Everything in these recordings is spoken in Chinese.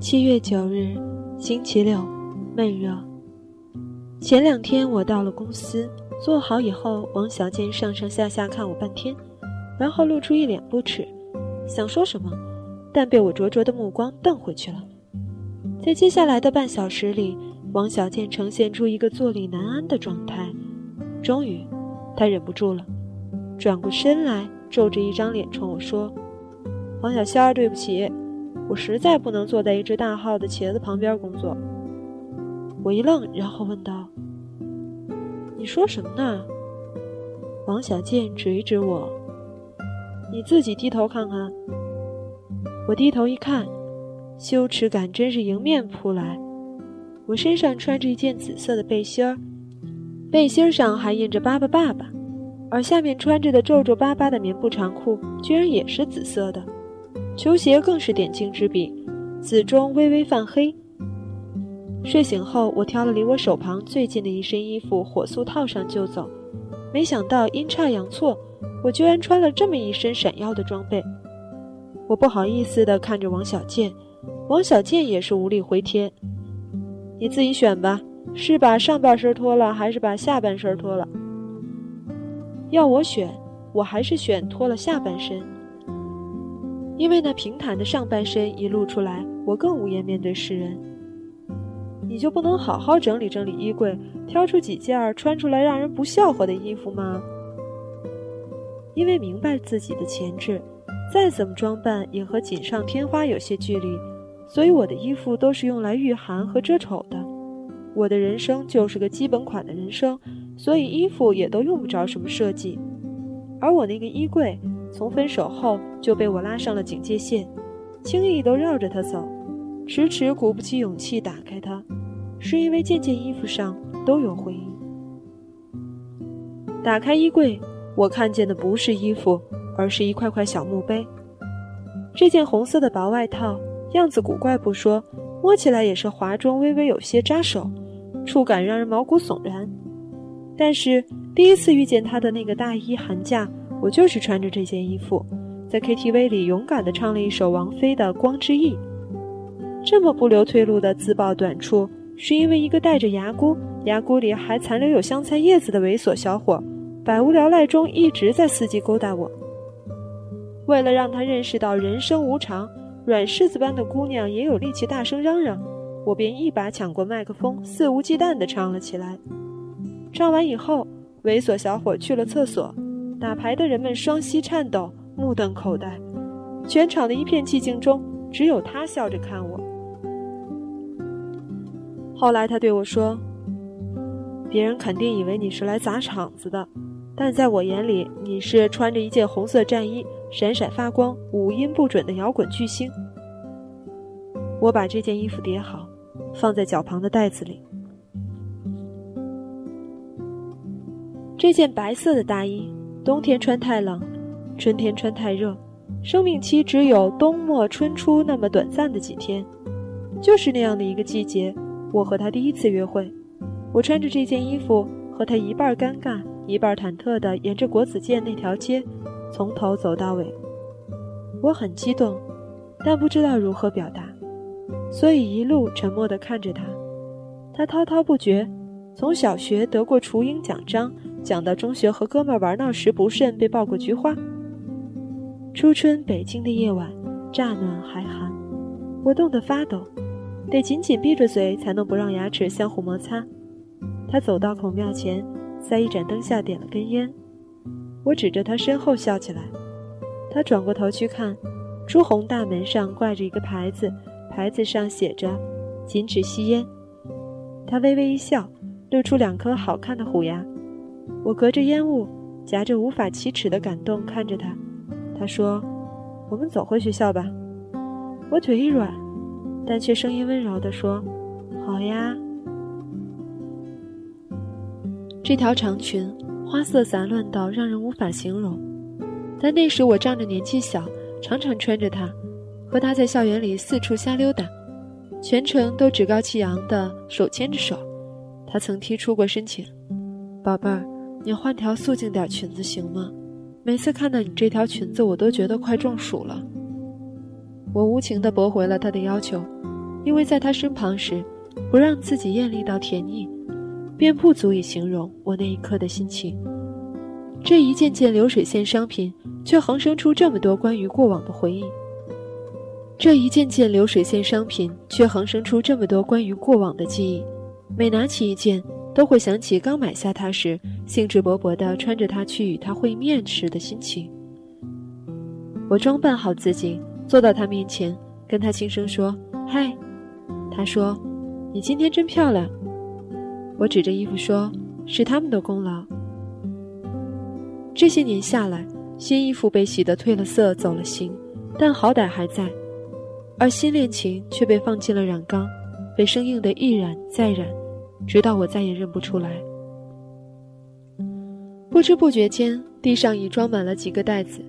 七月九日，星期六，闷热。前两天我到了公司，坐好以后，王小贱上上下下看我半天，然后露出一脸不耻，想说什么，但被我灼灼的目光瞪回去了。在接下来的半小时里，王小贱呈现出一个坐立难安的状态。终于，他忍不住了，转过身来，皱着一张脸冲我说：“王小仙儿，对不起。”我实在不能坐在一只大号的茄子旁边工作。我一愣，然后问道：“你说什么呢？”王小贱指一指我：“你自己低头看看。”我低头一看，羞耻感真是迎面扑来。我身上穿着一件紫色的背心儿，背心上还印着“爸爸爸爸”，而下面穿着的皱皱巴巴的棉布长裤居然也是紫色的。球鞋更是点睛之笔，紫中微微泛黑。睡醒后，我挑了离我手旁最近的一身衣服，火速套上就走。没想到阴差阳错，我居然穿了这么一身闪耀的装备。我不好意思地看着王小贱，王小贱也是无力回天。你自己选吧，是把上半身脱了，还是把下半身脱了？要我选，我还是选脱了下半身。因为那平坦的上半身一露出来，我更无颜面对世人。你就不能好好整理整理衣柜，挑出几件穿出来让人不笑话的衣服吗？因为明白自己的潜质，再怎么装扮也和锦上添花有些距离，所以我的衣服都是用来御寒和遮丑的。我的人生就是个基本款的人生，所以衣服也都用不着什么设计。而我那个衣柜。从分手后就被我拉上了警戒线，轻易都绕着他走，迟迟鼓不起勇气打开它，是因为件件衣服上都有回忆。打开衣柜，我看见的不是衣服，而是一块块小墓碑。这件红色的薄外套样子古怪不说，摸起来也是滑中微微有些扎手，触感让人毛骨悚然。但是第一次遇见他的那个大衣寒假。我就是穿着这件衣服，在 KTV 里勇敢地唱了一首王菲的《光之翼》。这么不留退路的自曝短处，是因为一个戴着牙箍、牙箍里还残留有香菜叶子的猥琐小伙，百无聊赖中一直在伺机勾搭我。为了让他认识到人生无常，软柿子般的姑娘也有力气大声嚷嚷，我便一把抢过麦克风，肆无忌惮地唱了起来。唱完以后，猥琐小伙去了厕所。打牌的人们双膝颤抖，目瞪口呆，全场的一片寂静中，只有他笑着看我。后来他对我说：“别人肯定以为你是来砸场子的，但在我眼里，你是穿着一件红色战衣，闪闪发光、五音不准的摇滚巨星。”我把这件衣服叠好，放在脚旁的袋子里。这件白色的大衣。冬天穿太冷，春天穿太热，生命期只有冬末春初那么短暂的几天，就是那样的一个季节，我和他第一次约会，我穿着这件衣服，和他一半尴尬，一半忐忑地沿着国子监那条街，从头走到尾。我很激动，但不知道如何表达，所以一路沉默地看着他。他滔滔不绝，从小学得过雏鹰奖章。讲到中学和哥们玩闹时不慎被抱过菊花。初春北京的夜晚，乍暖还寒，我冻得发抖，得紧紧闭着嘴才能不让牙齿相互摩擦。他走到孔庙前，在一盏灯下点了根烟。我指着他身后笑起来，他转过头去看，朱红大门上挂着一个牌子，牌子上写着“禁止吸烟”。他微微一笑，露出两颗好看的虎牙。我隔着烟雾，夹着无法启齿的感动看着他。他说：“我们走回学校吧。”我腿一软，但却声音温柔地说：“好呀。”这条长裙。花色杂乱到让人无法形容，但那时我仗着年纪小，常常穿着它，和他在校园里四处瞎溜达，全程都趾高气扬的手牵着手。他曾提出过申请：“宝贝儿，你换条素净点裙子行吗？每次看到你这条裙子，我都觉得快中暑了。”我无情地驳回了他的要求，因为在他身旁时，不让自己艳丽到甜腻。便不足以形容我那一刻的心情。这一件件流水线商品，却横生出这么多关于过往的回忆。这一件件流水线商品，却横生出这么多关于过往的记忆。每拿起一件，都会想起刚买下它时，兴致勃勃地穿着它去与他会面时的心情。我装扮好自己，坐到他面前，跟他轻声说：“嗨。”他说：“你今天真漂亮。”我指着衣服说：“是他们的功劳。”这些年下来，新衣服被洗得褪了色、走了形，但好歹还在；而新恋情却被放进了染缸，被生硬的一染再染，直到我再也认不出来。不知不觉间，地上已装满了几个袋子。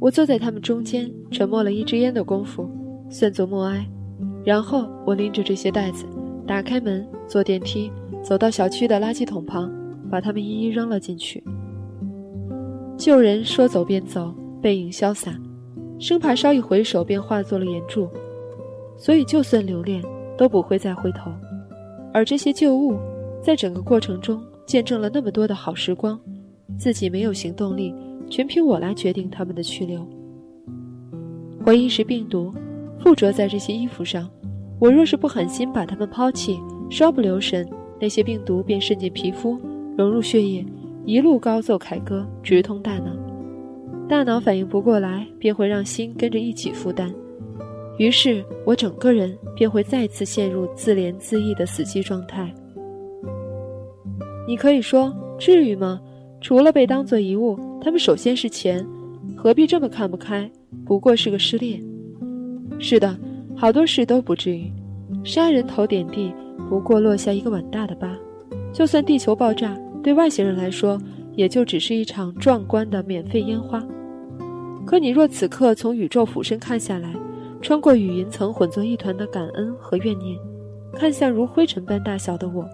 我坐在他们中间，沉默了一支烟的功夫，算作默哀。然后我拎着这些袋子，打开门，坐电梯。走到小区的垃圾桶旁，把它们一一扔了进去。旧人说走便走，背影潇洒，生怕稍一回首便化作了岩柱，所以就算留恋，都不会再回头。而这些旧物，在整个过程中见证了那么多的好时光，自己没有行动力，全凭我来决定他们的去留。回忆是病毒，附着在这些衣服上，我若是不狠心把它们抛弃，稍不留神。那些病毒便渗进皮肤，融入血液，一路高奏凯歌，直通大脑。大脑反应不过来，便会让心跟着一起负担。于是我整个人便会再次陷入自怜自艾的死寂状态。你可以说，至于吗？除了被当作遗物，他们首先是钱，何必这么看不开？不过是个失恋。是的，好多事都不至于，杀人头点地。不过落下一个碗大的疤，就算地球爆炸，对外星人来说，也就只是一场壮观的免费烟花。可你若此刻从宇宙俯身看下来，穿过雨云层混作一团的感恩和怨念，看向如灰尘般大小的我，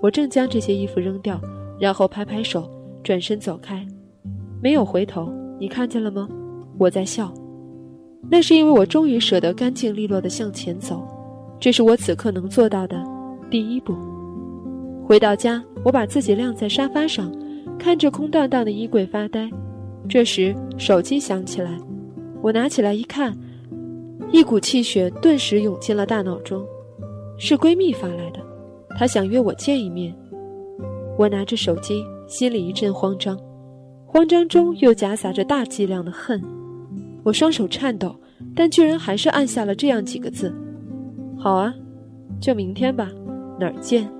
我正将这些衣服扔掉，然后拍拍手，转身走开，没有回头。你看见了吗？我在笑，那是因为我终于舍得干净利落地向前走，这是我此刻能做到的。第一步，回到家，我把自己晾在沙发上，看着空荡荡的衣柜发呆。这时手机响起来，我拿起来一看，一股气血顿时涌进了大脑中，是闺蜜发来的，她想约我见一面。我拿着手机，心里一阵慌张，慌张中又夹杂着大剂量的恨。我双手颤抖，但居然还是按下了这样几个字：“好啊，就明天吧。”哪儿见？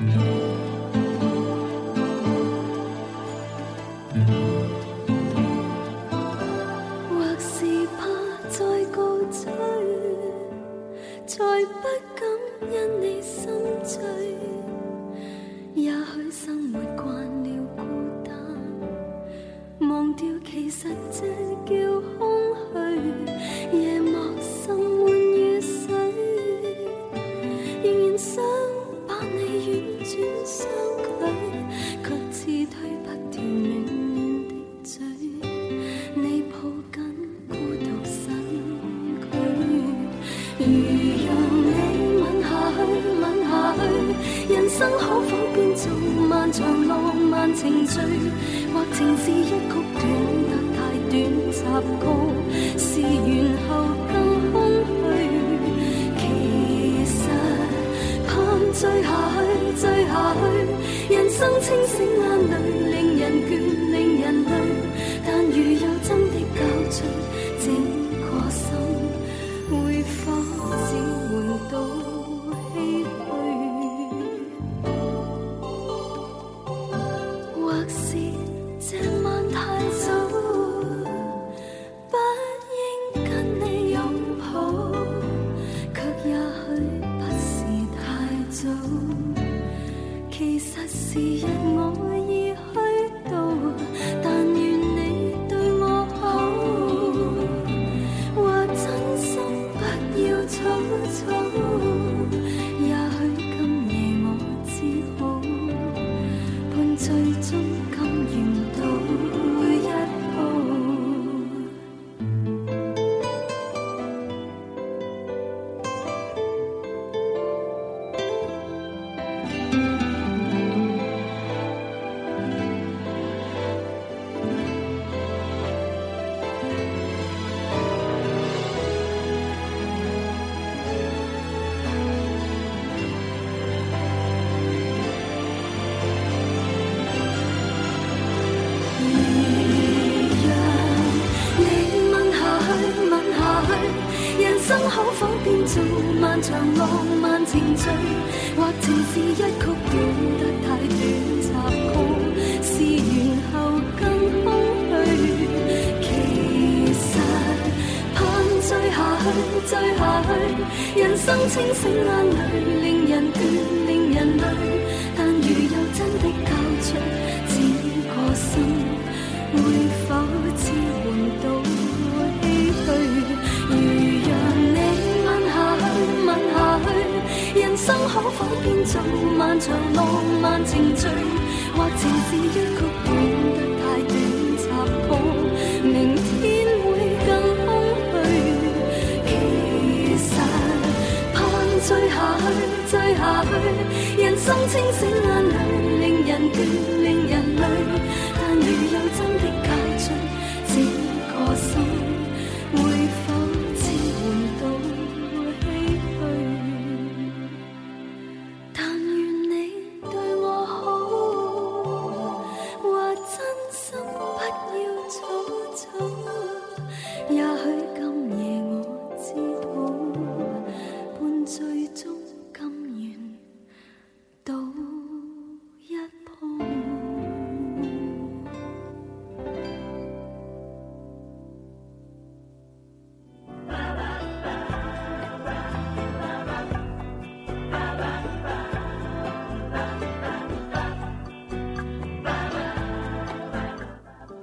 Mm-hmm. 清醒眼泪，令人倦，令人累。但如有真长浪漫情序，或情是一曲短得太短插曲，是完后更空虚。其实盼醉下去，醉下去，人生清醒眼泪，令人倦，令人累。长浪漫情序，或情是一曲短得太短插曲，明天会更空虚。其实盼醉下去，醉下去，人生清醒眼泪，令人倦，令人累。但如有真的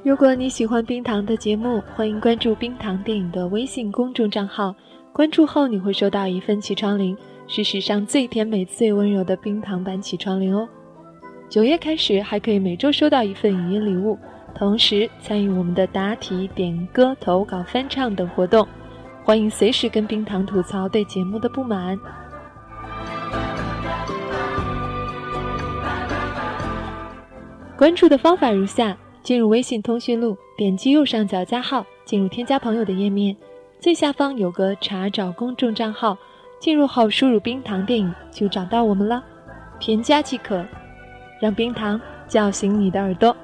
如果你喜欢冰糖的节目，欢迎关注冰糖电影的微信公众账号。关注后你会收到一份起床铃，是史上最甜美、最温柔的冰糖版起床铃哦。九月开始还可以每周收到一份语音礼物，同时参与我们的答题、点歌、投稿、翻唱等活动。欢迎随时跟冰糖吐槽对节目的不满。关注的方法如下。进入微信通讯录，点击右上角加号，进入添加朋友的页面，最下方有个查找公众账号，进入后输入“冰糖电影”就找到我们了，添加即可，让冰糖叫醒你的耳朵。